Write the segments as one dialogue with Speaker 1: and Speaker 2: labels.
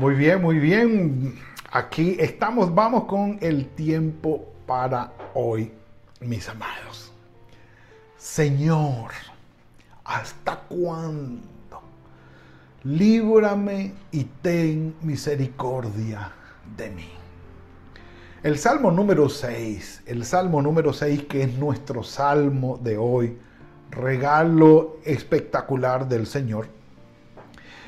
Speaker 1: Muy bien, muy bien. Aquí estamos, vamos con el tiempo para hoy, mis amados. Señor, ¿hasta cuándo? Líbrame y ten misericordia de mí. El Salmo número 6, el Salmo número 6 que es nuestro Salmo de hoy, regalo espectacular del Señor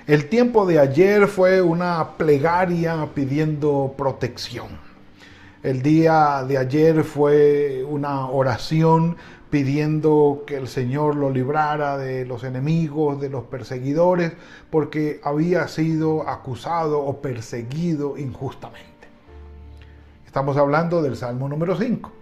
Speaker 1: el tiempo de ayer fue una plegaria pidiendo protección. El día de ayer fue una oración pidiendo que el Señor lo librara de los enemigos, de los perseguidores, porque había sido acusado o perseguido injustamente. Estamos hablando del Salmo número 5.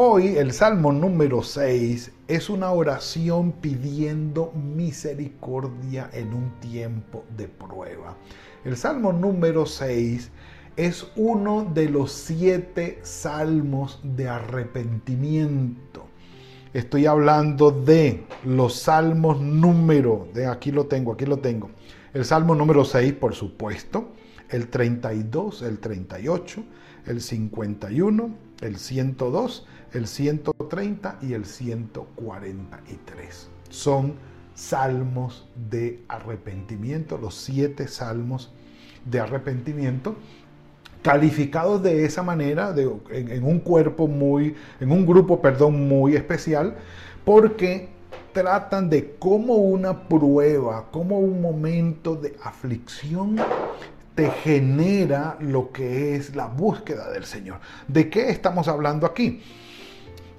Speaker 1: Hoy el Salmo número 6 es una oración pidiendo misericordia en un tiempo de prueba. El Salmo número 6 es uno de los siete salmos de arrepentimiento. Estoy hablando de los salmos número, de aquí lo tengo, aquí lo tengo. El salmo número 6, por supuesto, el 32, el 38, el 51, el 102 el 130 y el 143. Son salmos de arrepentimiento, los siete salmos de arrepentimiento, calificados de esa manera, en, un cuerpo muy, en un grupo, perdón, muy especial, porque tratan de cómo una prueba, como un momento de aflicción te genera lo que es la búsqueda del Señor. ¿De qué estamos hablando aquí?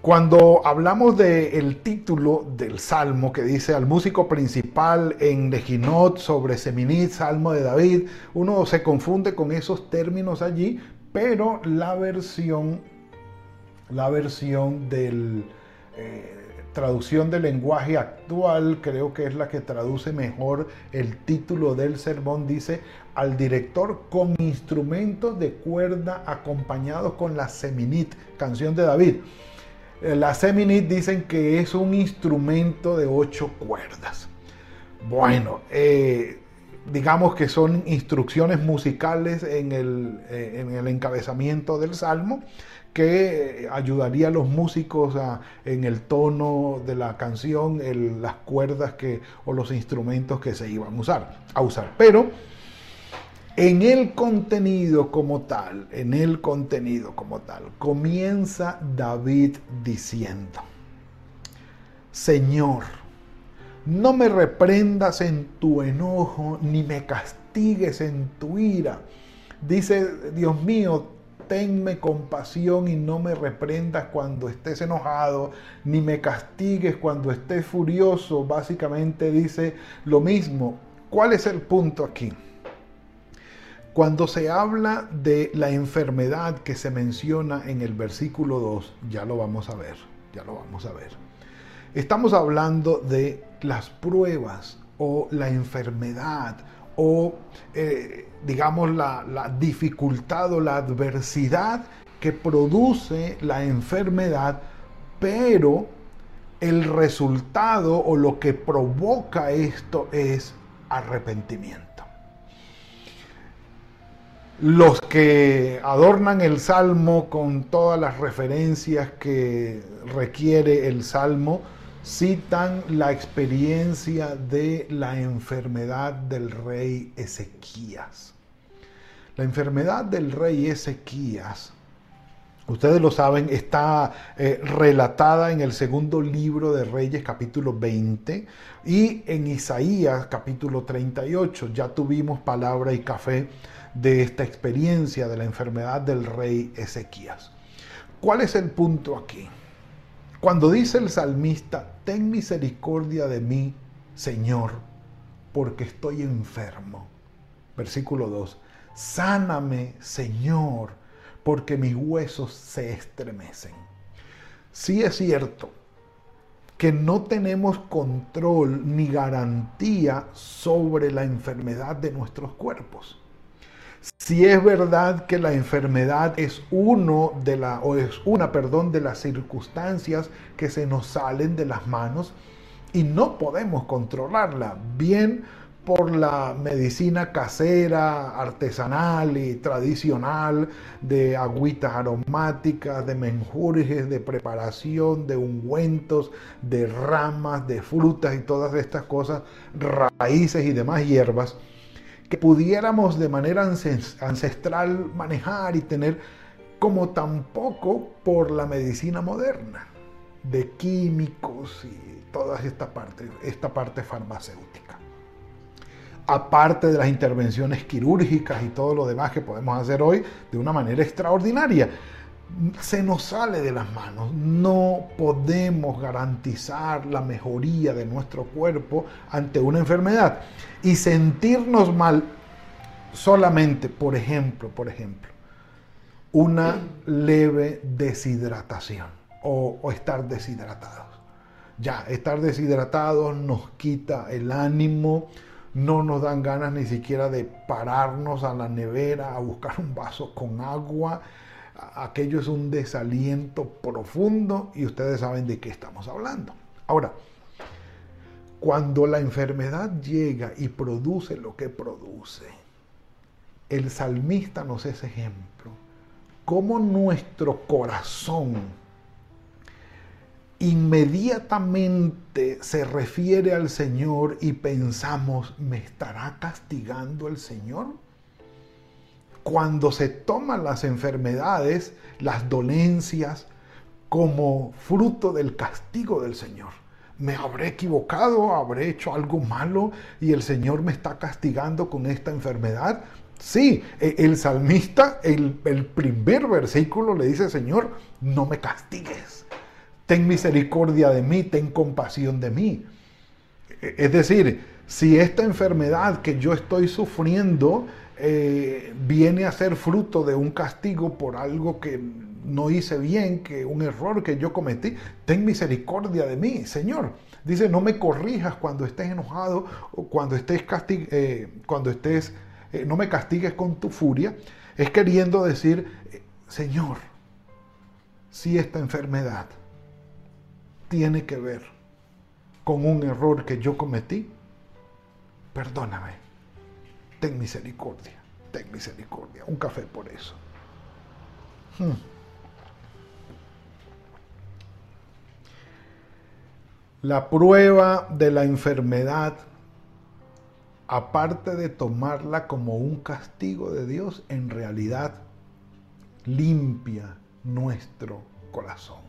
Speaker 1: Cuando hablamos del título del Salmo que dice al músico principal en Leginot sobre Seminit, Salmo de David, uno se confunde con esos términos allí, pero la versión, la versión del eh, traducción del lenguaje actual creo que es la que traduce mejor el título del sermón, dice al director con instrumentos de cuerda acompañados con la Seminit, canción de David. Eh, la seminit dicen que es un instrumento de ocho cuerdas. Bueno, eh, digamos que son instrucciones musicales en el, eh, en el, encabezamiento del salmo que ayudaría a los músicos en el tono de la canción, las cuerdas que, o los instrumentos que se iban a usar. A usar. Pero en el contenido como tal, en el contenido como tal, comienza David diciendo, Señor, no me reprendas en tu enojo, ni me castigues en tu ira. Dice, Dios mío, tenme compasión y no me reprendas cuando estés enojado, ni me castigues cuando estés furioso. Básicamente dice lo mismo. ¿Cuál es el punto aquí? Cuando se habla de la enfermedad que se menciona en el versículo 2, ya lo vamos a ver, ya lo vamos a ver. Estamos hablando de las pruebas o la enfermedad o eh, digamos la, la dificultad o la adversidad que produce la enfermedad, pero el resultado o lo que provoca esto es arrepentimiento. Los que adornan el Salmo con todas las referencias que requiere el Salmo citan la experiencia de la enfermedad del rey Ezequías. La enfermedad del rey Ezequías, ustedes lo saben, está eh, relatada en el segundo libro de Reyes capítulo 20 y en Isaías capítulo 38. Ya tuvimos palabra y café de esta experiencia de la enfermedad del rey Ezequías. ¿Cuál es el punto aquí? Cuando dice el salmista, ten misericordia de mí, Señor, porque estoy enfermo. Versículo 2. Sáname, Señor, porque mis huesos se estremecen. Sí es cierto que no tenemos control ni garantía sobre la enfermedad de nuestros cuerpos. Si es verdad que la enfermedad es uno de la o es una, perdón, de las circunstancias que se nos salen de las manos y no podemos controlarla, bien por la medicina casera, artesanal y tradicional de agüitas aromáticas, de menjurjes, de preparación, de ungüentos, de ramas, de frutas y todas estas cosas, raíces y demás hierbas que pudiéramos de manera ancestral manejar y tener como tampoco por la medicina moderna de químicos y toda esta parte, esta parte farmacéutica. Aparte de las intervenciones quirúrgicas y todo lo demás que podemos hacer hoy de una manera extraordinaria, se nos sale de las manos. No podemos garantizar la mejoría de nuestro cuerpo ante una enfermedad y sentirnos mal solamente, por ejemplo, por ejemplo, una leve deshidratación o, estar deshidratados. Ya, estar deshidratados nos quita el ánimo, no nos dan ganas ni siquiera de pararnos a la nevera a buscar un vaso con agua aquello es un desaliento profundo y ustedes saben de qué estamos hablando. Ahora, cuando la enfermedad llega y produce lo que produce, el salmista nos es ejemplo, cómo nuestro corazón inmediatamente se refiere al Señor y pensamos, ¿me estará castigando el Señor? Cuando se toman las enfermedades, las dolencias, como fruto del castigo del Señor. Me habré equivocado, habré hecho algo malo y el Señor me está castigando con esta enfermedad. Sí, e, el salmista, el, primer versículo le dice, Señor, no me castigues. Ten misericordia de mí, ten compasión de mí. E, es decir, si esta enfermedad que yo estoy sufriendo eh, viene a ser fruto de un castigo por algo que no hice bien, que un error que yo cometí, ten misericordia de mí, Señor. Dice, no me corrijas cuando estés enojado o cuando estés, eh, cuando estés eh, no me castigues con tu furia. Es queriendo decir, Señor, si esta enfermedad tiene que ver con un error que yo cometí, perdóname ten misericordia, ten misericordia. Un café por eso. Hmm. La prueba de la enfermedad, aparte de tomarla como un castigo de Dios, en realidad limpia nuestro corazón.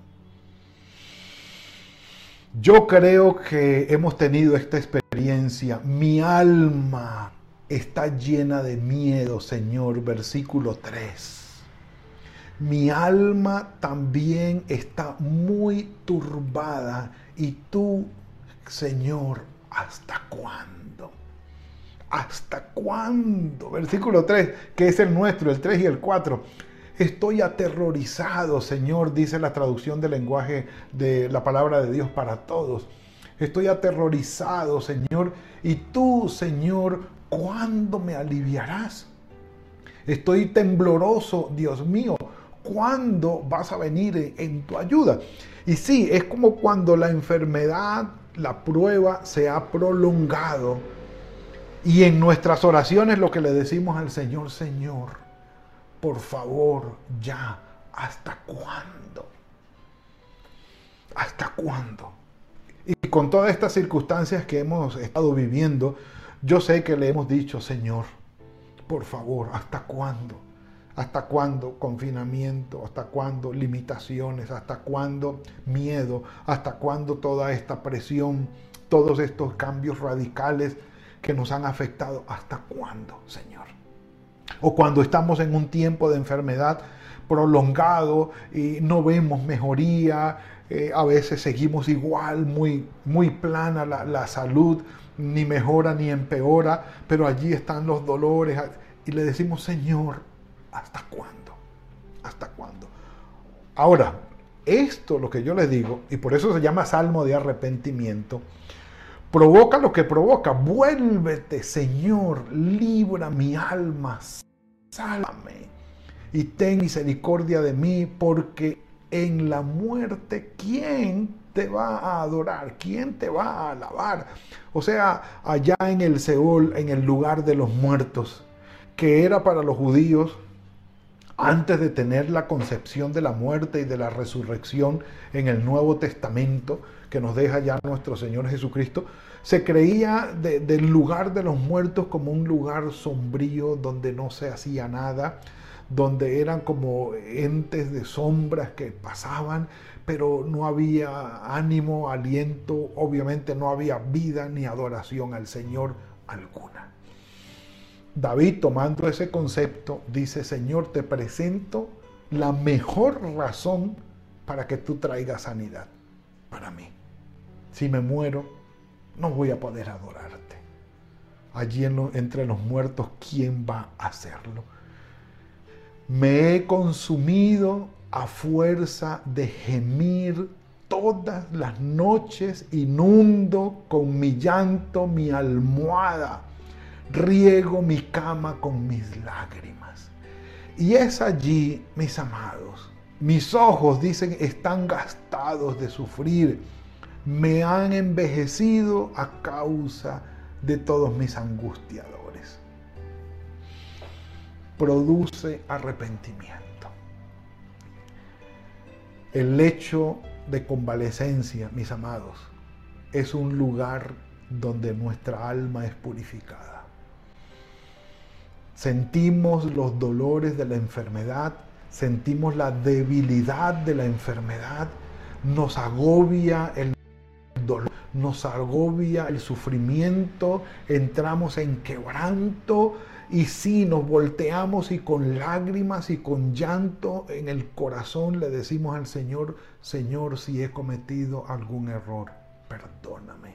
Speaker 1: Yo creo que hemos tenido esta experiencia. Mi alma está llena de miedo, Señor. Versículo 3. Mi alma también está muy turbada. Y tú, Señor, ¿hasta cuándo? ¿Hasta cuándo? Versículo 3, que es el nuestro, el 3 y el 4. Estoy aterrorizado, Señor, dice la traducción del lenguaje de la palabra de Dios para todos. Estoy aterrorizado, Señor. Y tú, Señor, ¿cuándo me aliviarás? Estoy tembloroso, Dios mío, ¿cuándo vas a venir en tu ayuda? Y sí, es como cuando la enfermedad, la prueba se ha prolongado y en nuestras oraciones lo que le decimos al Señor, Señor, por favor, ya, ¿hasta cuándo? ¿Hasta cuándo? Y con todas estas circunstancias que hemos estado viviendo, yo sé que le hemos dicho, Señor, por favor, ¿hasta cuándo? ¿Hasta cuándo confinamiento? ¿Hasta cuándo limitaciones? ¿Hasta cuándo miedo? ¿Hasta cuándo toda esta presión? Todos estos cambios radicales que nos han afectado. ¿Hasta cuándo, Señor? O cuando estamos en un tiempo de enfermedad prolongado y no vemos mejoría, eh, a veces seguimos igual, muy, muy plana la, la salud ni mejora ni empeora, pero allí están los dolores. Y le decimos, Señor, ¿hasta cuándo? ¿Hasta cuándo? Ahora, esto lo que yo les digo, y por eso se llama salmo de arrepentimiento, provoca lo que provoca. Vuélvete, Señor, libra mi alma, sálvame y ten misericordia de mí, porque en la muerte, ¿quién te va a adorar? ¿Quién te va a alabar? O sea, allá en el Seol, en el lugar de los muertos, que era para los judíos, antes de tener la concepción de la muerte y de la resurrección en el Nuevo Testamento, que nos deja ya nuestro Señor Jesucristo, se creía del lugar de los muertos como un lugar sombrío donde no se hacía nada, donde eran como entes de sombras que pasaban, pero no había ánimo, aliento, obviamente no había vida ni adoración al Señor alguna. David tomando ese concepto dice, Señor, te presento la mejor razón para que tú traigas sanidad para mí. Si me muero, no voy a poder adorarte. Allí entre los muertos, ¿quién va a hacerlo? Me he consumido a fuerza de gemir todas las noches, inundo con mi llanto mi almohada, riego mi cama con mis lágrimas. Y es allí, mis amados, mis ojos, dicen, están gastados de sufrir, me han envejecido a causa de todos mis angustiadores produce arrepentimiento. El lecho de convalecencia, mis amados, es un lugar donde nuestra alma es purificada. Sentimos los dolores de la enfermedad, sentimos la debilidad de la enfermedad, nos agobia el dolor, nos agobia el sufrimiento, entramos en quebranto, y si nos volteamos y con lágrimas y con llanto en el corazón le decimos al Señor, Señor, si he cometido algún error, perdóname.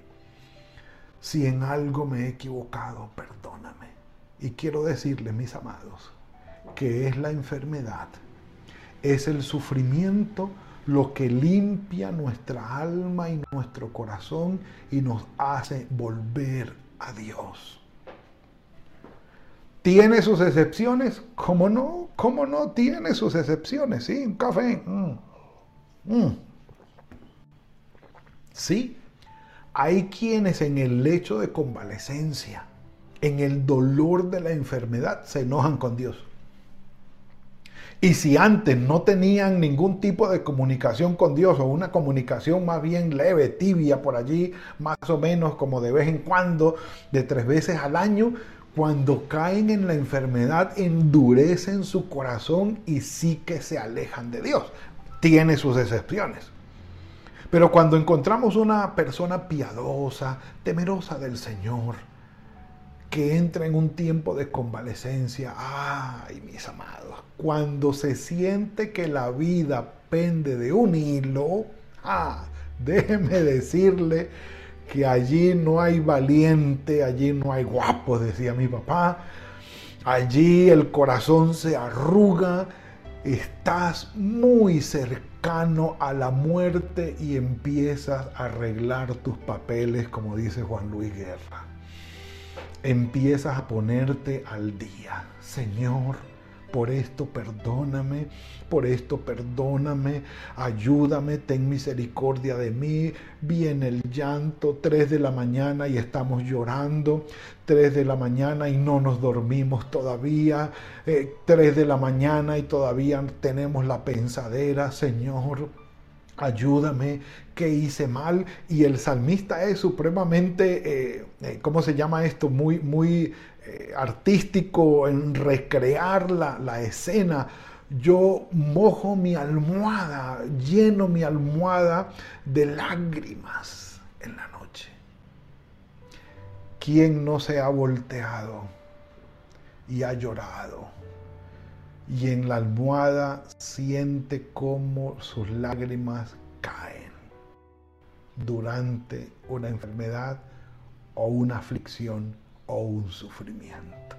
Speaker 1: Si en algo me he equivocado, perdóname. Y quiero decirles, mis amados, que es la enfermedad, es el sufrimiento lo que limpia nuestra alma y nuestro corazón y nos hace volver a Dios. ¿Tiene sus excepciones? ¿Cómo no? ¿Cómo no tiene sus excepciones? Sí, un café. Mm. Mm. Sí, hay quienes en el lecho de convalecencia, en el dolor de la enfermedad, se enojan con Dios. Y si antes no tenían ningún tipo de comunicación con Dios o una comunicación más bien leve, tibia por allí, más o menos como de vez en cuando, de tres veces al año, cuando caen en la enfermedad, endurecen su corazón y sí que se alejan de Dios. Tiene sus excepciones. Pero cuando encontramos una persona piadosa, temerosa del Señor, que entra en un tiempo de convalecencia, ay mis amados, cuando se siente que la vida pende de un hilo, ah, déjeme decirle que allí no hay valiente, allí no hay guapo, decía mi papá. Allí el corazón se arruga, estás muy cercano a la muerte y empiezas a arreglar tus papeles, como dice Juan Luis Guerra. Empiezas a ponerte al día. Señor, por esto perdóname, por esto perdóname, ayúdame, ten misericordia de mí. Viene el llanto, 3 de la mañana y estamos llorando, 3 de la mañana y no nos dormimos todavía, eh, 3 de la mañana y todavía tenemos la pensadera, Señor. Ayúdame, que hice mal. Y el salmista es supremamente, eh, eh, ¿cómo se llama esto? Muy, muy eh, artístico en recrear la, la escena. Yo mojo mi almohada, lleno mi almohada de lágrimas en la noche. ¿Quién no se ha volteado y ha llorado? Y en la almohada siente cómo sus lágrimas caen durante una enfermedad o una aflicción o un sufrimiento.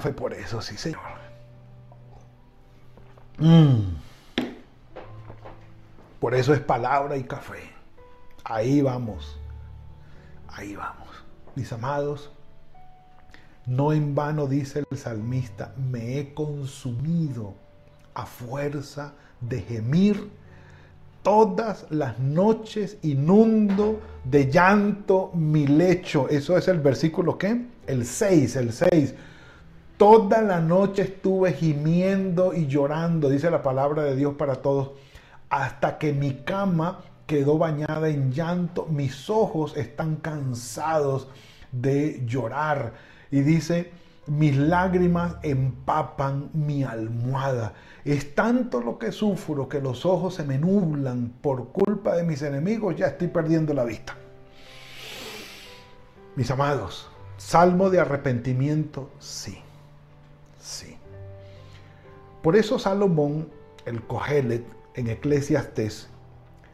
Speaker 1: Fue por eso, sí, Señor. Mm. Por eso es palabra y café. Ahí vamos. Ahí vamos. Mis amados, no en vano dice el salmista, me he consumido a fuerza de gemir. Todas las noches inundo de llanto mi lecho. Eso es el versículo ¿qué? El 6, el 6. Toda la noche estuve gimiendo y llorando, dice la palabra de Dios para todos, hasta que mi cama quedó bañada en llanto, mis ojos están cansados de llorar. Y dice, mis lágrimas empapan mi almohada. Es tanto lo que sufro que los ojos se me nublan por culpa de mis enemigos, ya estoy perdiendo la vista. Mis amados, salmo de arrepentimiento, sí, sí. Por eso Salomón, el Cogelet, en Eclesiastes,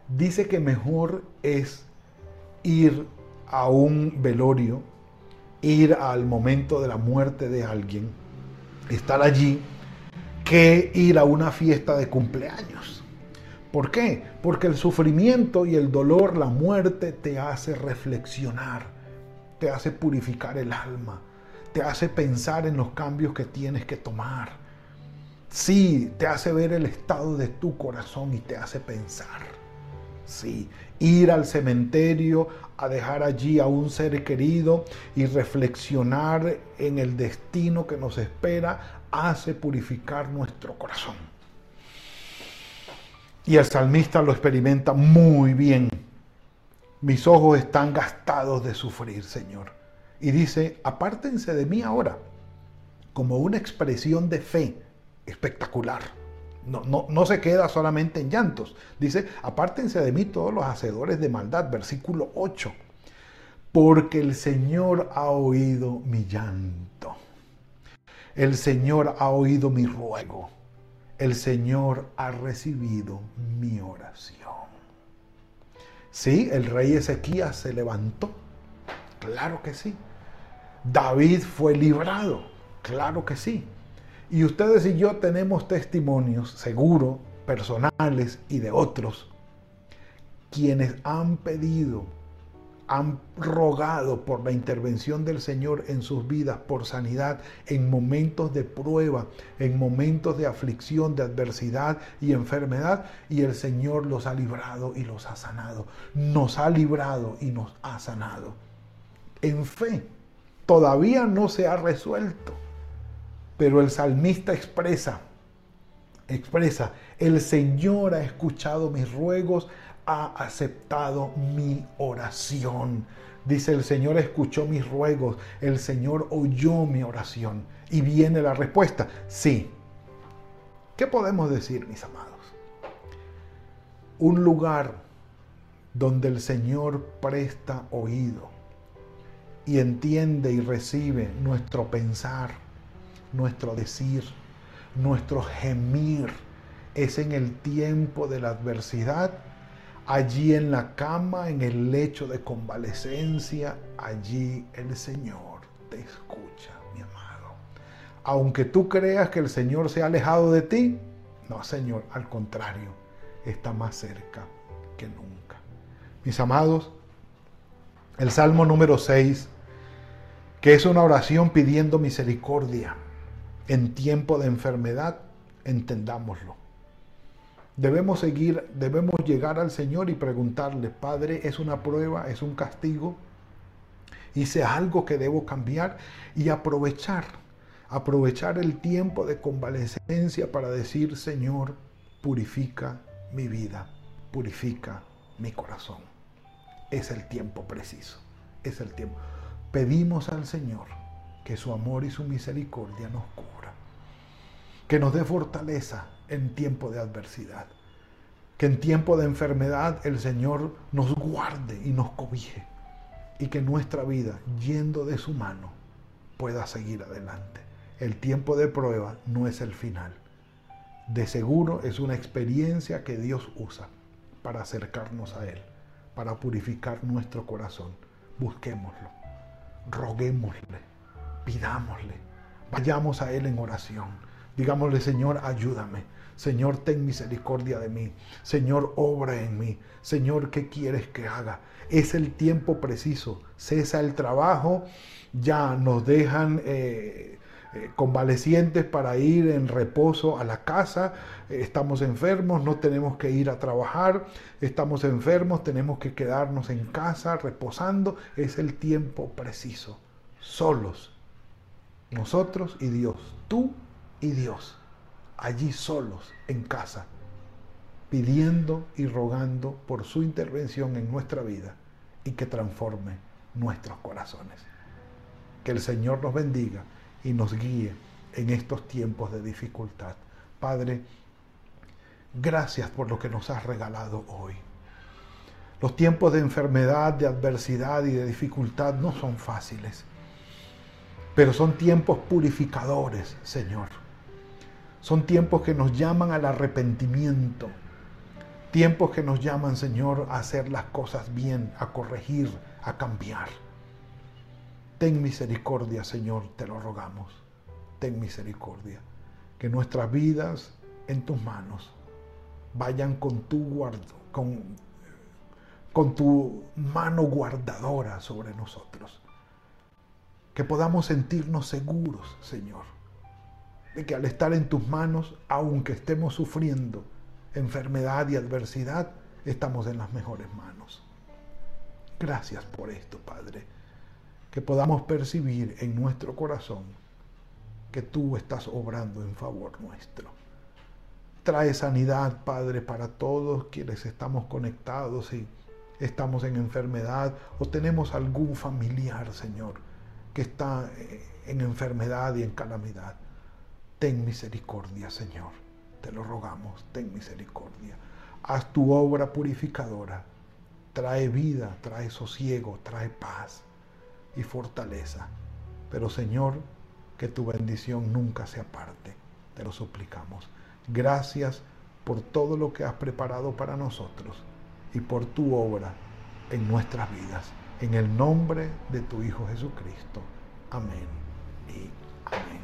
Speaker 1: dice que mejor es ir a un velorio, ir al momento de la muerte de alguien, estar allí, que ir a una fiesta de cumpleaños. ¿Por qué? Porque el sufrimiento y el dolor, la muerte, te hace reflexionar, te hace purificar el alma, te hace pensar en los cambios que tienes que tomar. Sí, te hace ver el estado de tu corazón y te hace pensar. Sí, ir al cementerio a dejar allí a un ser querido y reflexionar en el destino que nos espera hace purificar nuestro corazón. Y el salmista lo experimenta muy bien. Mis ojos están gastados de sufrir, Señor. Y dice, apártense de mí ahora, como una expresión de fe espectacular. No, no, se queda solamente en llantos. Dice, apártense de mí todos los hacedores de maldad, versículo 8. Porque el Señor ha oído mi llanto. El Señor ha oído mi ruego. El Señor ha recibido mi oración. Sí, el rey Ezequías se levantó. Claro que sí. David fue librado. Claro que sí. Y ustedes y yo tenemos testimonios, seguro, personales y de otros, quienes han pedido, han rogado por la intervención del Señor en sus vidas, por sanidad, en momentos de prueba, en momentos de aflicción, de adversidad y enfermedad, y el Señor los ha librado y los ha sanado. Nos ha librado y nos ha sanado. En fe, todavía no se ha resuelto pero el salmista expresa, expresa, el Señor ha escuchado mis ruegos, ha aceptado mi oración. Dice, el Señor escuchó mis ruegos, el Señor oyó mi oración. Y viene la respuesta, sí. ¿Qué podemos decir, mis amados? Un lugar donde el Señor presta oído y entiende y recibe nuestro pensar, nuestro decir, nuestro gemir es en el tiempo de la adversidad, allí en la cama, en el lecho de convalecencia, allí el Señor te escucha, mi amado. Aunque tú creas que el Señor se ha alejado de ti, no, Señor, al contrario, está más cerca que nunca. Mis amados, el Salmo número 6, que es una oración pidiendo misericordia en tiempo de enfermedad, entendámoslo. Debemos seguir, debemos llegar al Señor y preguntarle, Padre, ¿es una prueba, es un castigo? ¿Hice algo que debo cambiar? Y aprovechar, aprovechar el tiempo de convalecencia para decir, Señor, purifica mi vida, purifica mi corazón. Es el tiempo preciso, es el tiempo. Pedimos al Señor que su amor y su misericordia nos cubra. Que nos dé fortaleza en tiempo de adversidad. Que en tiempo de enfermedad el Señor nos guarde y nos cobije. Y que nuestra vida, yendo de su mano, pueda seguir adelante. El tiempo de prueba no es el final. De seguro es una experiencia que Dios usa para acercarnos a Él, para purificar nuestro corazón. Busquémoslo, roguémosle, pidámosle, vayamos a Él en oración. Digámosle, Señor, ayúdame. Señor, ten misericordia de mí. Señor, obra en mí. Señor, ¿qué quieres que haga? Es el tiempo preciso. Cesa el trabajo. Ya nos dejan eh, eh, convalecientes para ir en reposo a la casa. estamos enfermos, no tenemos que ir a trabajar. Estamos enfermos, tenemos que quedarnos en casa reposando. Es el tiempo preciso. Solos. Nosotros y Dios. Tú y Dios allí solos en casa, pidiendo y rogando por su intervención en nuestra vida y que transforme nuestros corazones. Que el Señor nos bendiga y nos guíe en estos tiempos de dificultad. Padre, gracias por lo que nos has regalado hoy. Los tiempos de enfermedad, de adversidad y de dificultad no son fáciles, pero son tiempos purificadores, Señor son tiempos que nos llaman al arrepentimiento. Tiempos que nos llaman, Señor, a hacer las cosas bien, a corregir, a cambiar. Ten misericordia, Señor, te lo rogamos. Ten misericordia. Que nuestras vidas en tus manos vayan con tu con tu mano guardadora sobre nosotros. Que podamos sentirnos seguros, Señor de que al estar en tus manos, aunque estemos sufriendo enfermedad y adversidad, estamos en las mejores manos. Gracias por esto, Padre. Que podamos percibir en nuestro corazón que tú estás obrando en favor nuestro. Trae sanidad, Padre, para todos quienes estamos conectados y estamos en enfermedad o tenemos algún familiar, Señor, que está eh, en enfermedad y en calamidad. Ten misericordia, Señor. Te lo rogamos, ten misericordia. Haz tu obra purificadora. Trae vida, trae sosiego, trae paz y fortaleza. Pero Señor, que tu bendición nunca se aparte. Te lo suplicamos. Gracias por todo lo que has preparado para nosotros y por tu obra en nuestras vidas. En el nombre de tu Hijo Jesucristo. Amén y amén.